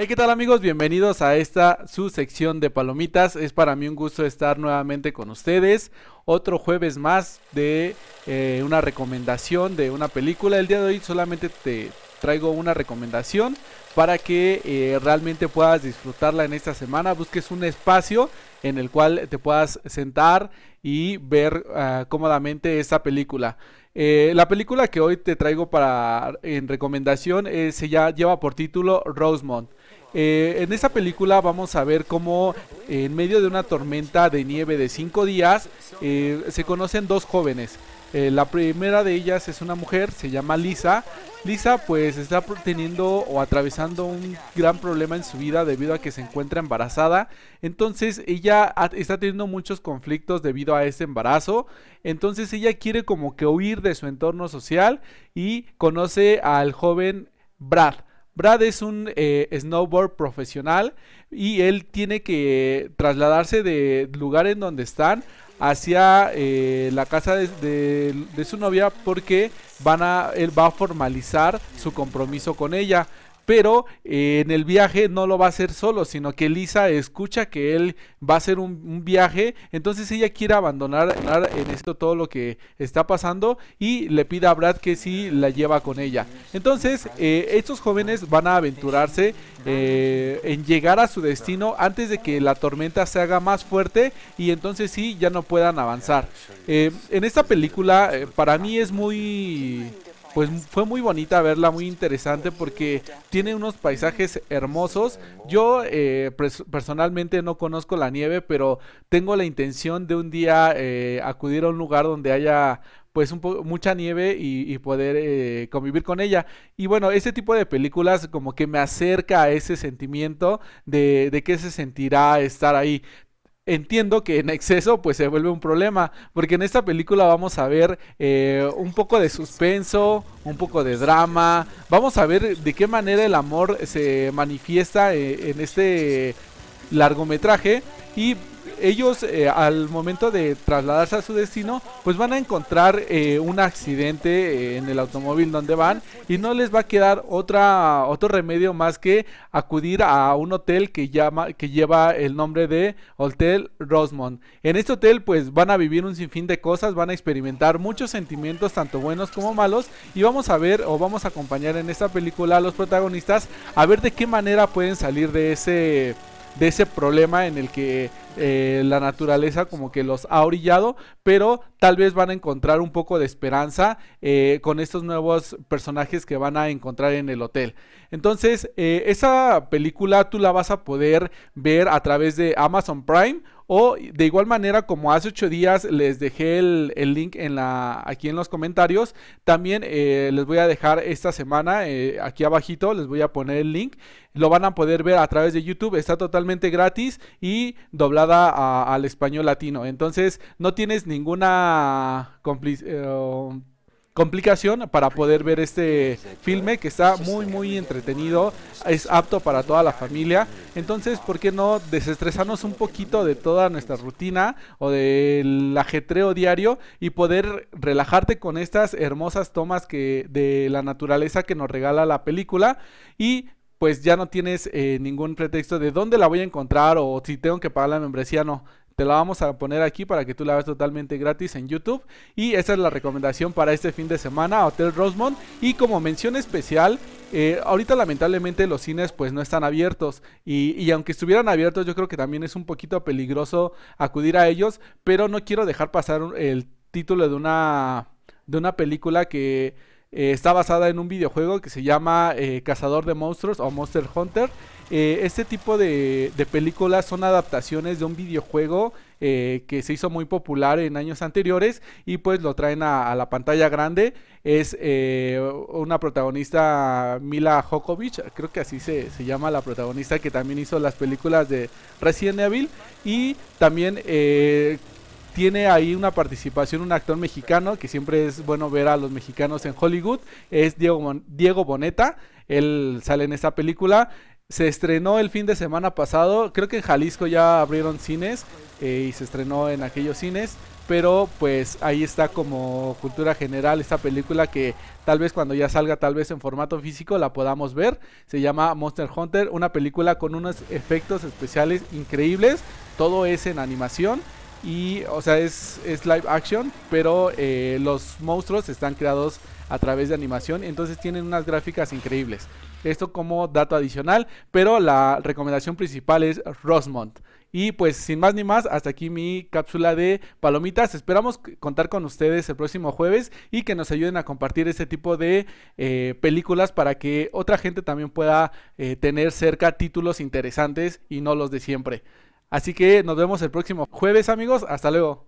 Hey, ¿qué tal amigos? Bienvenidos a esta su sección de palomitas. Es para mí un gusto estar nuevamente con ustedes. Otro jueves más de eh, una recomendación de una película. El día de hoy solamente te traigo una recomendación para que eh, realmente puedas disfrutarla en esta semana. Busques un espacio en el cual te puedas sentar y ver ah, cómodamente esta película. Eh, la película que hoy te traigo para en recomendación se ya lleva por título Rosemont. Eh, en esta película vamos a ver cómo en medio de una tormenta de nieve de 5 días eh, se conocen dos jóvenes. Eh, la primera de ellas es una mujer, se llama Lisa. Lisa pues está teniendo o atravesando un gran problema en su vida debido a que se encuentra embarazada. Entonces ella está teniendo muchos conflictos debido a este embarazo. Entonces ella quiere como que huir de su entorno social y conoce al joven Brad. Brad es un eh, snowboard profesional y él tiene que trasladarse de lugar en donde están hacia eh, la casa de, su novia porque van él va a formalizar su compromiso con ella pero eh, en el viaje no lo va a hacer solo, sino que Lisa escucha que él va a hacer un, viaje, entonces ella quiere abandonar en esto todo lo que está pasando y le pide a Brad que sí la lleva con ella. Entonces, eh, estos jóvenes van a aventurarse eh, en llegar a su destino antes de que la tormenta se haga más fuerte y entonces sí ya no puedan avanzar. en esta película, para mí es muy pues fue muy bonita verla, muy interesante porque tiene unos paisajes hermosos. Yo eh, personalmente no conozco la nieve, pero tengo la intención de un día eh, acudir a un lugar donde haya pues un mucha nieve y, poder eh, convivir con ella. Y bueno, ese tipo de películas como que me acerca a ese sentimiento de, de qué se sentirá estar ahí entiendo que en exceso pues se vuelve un problema, porque en esta película vamos a ver eh, un poco de suspenso, un poco de drama, vamos a ver de qué manera el amor se manifiesta eh, en este largometraje. Y ellos eh, al momento de trasladarse a su destino, pues van a encontrar eh, un accidente eh, en el automóvil donde van y no les va a quedar otra, otro remedio más que acudir a un hotel que, llama, que lleva el nombre de Hotel Rosemont. En este hotel pues van a vivir un sinfín de cosas, van a experimentar muchos sentimientos, tanto buenos como malos, y vamos a ver o vamos a acompañar en esta película a los protagonistas a ver de qué manera pueden salir de ese de ese problema en el que eh, la naturaleza como que los ha orillado, pero tal vez van a encontrar un poco de esperanza eh, con estos nuevos personajes que van a encontrar en el hotel. Entonces, eh, esa película tú la vas a poder ver a través de Amazon Prime o de igual manera, como hace ocho días les dejé el, link en la, aquí en los comentarios, también eh, les voy a dejar esta semana, eh, aquí abajito les voy a poner el link. Lo van a poder ver a través de YouTube, está totalmente gratis y doblada al español latino. Entonces no tienes ninguna complicidad eh, complicación para poder ver este filme que está muy muy entretenido, es apto para toda la familia. Entonces, ¿por qué no desestresarnos un poquito de toda nuestra rutina o del ajetreo diario y poder relajarte con estas hermosas tomas que de la naturaleza que nos regala la película y pues ya no tienes eh, ningún pretexto de dónde la voy a encontrar o si tengo que pagar la membresía, no te la vamos a poner aquí para que tú la veas totalmente gratis en YouTube. Y esa es la recomendación para este fin de semana, Hotel Rosemont. Y como mención especial, eh, ahorita lamentablemente los cines pues no están abiertos. Y, aunque estuvieran abiertos, yo creo que también es un poquito peligroso acudir a ellos. Pero no quiero dejar pasar el título de una, de una película que... Eh, está basada en un videojuego que se llama eh, Cazador de Monstruos o Monster Hunter. Eh, este tipo de, películas son adaptaciones de un videojuego que se hizo muy popular en años anteriores y pues lo traen a, la pantalla grande. Es una protagonista Mila Jokovic, creo que así se, llama la protagonista que también hizo las películas de Resident Evil y también tiene ahí una participación un actor mexicano que siempre es bueno ver a los mexicanos en Hollywood, es Diego, Diego Boneta, él sale en esta película. Se estrenó el fin de semana pasado. Creo que en Jalisco ya abrieron cines eh, y se estrenó en aquellos cines. pero pues ahí está como cultura general esta película que tal vez cuando ya salga tal vez en formato físico la podamos ver. Se llama Monster Hunter, una película con unos efectos especiales increíbles, todo es en animación y o sea es, es live action, pero eh, los monstruos están creados a través de animación, entonces tienen unas gráficas increíbles. Esto como dato adicional, pero la recomendación principal es Rosemont. Y pues sin más ni más, hasta aquí mi cápsula de palomitas. Esperamos contar con ustedes el próximo jueves y que nos ayuden a compartir este tipo de eh, películas para que otra gente también pueda eh, tener cerca títulos interesantes y no los de siempre. Así que nos vemos el próximo jueves amigos. Hasta luego.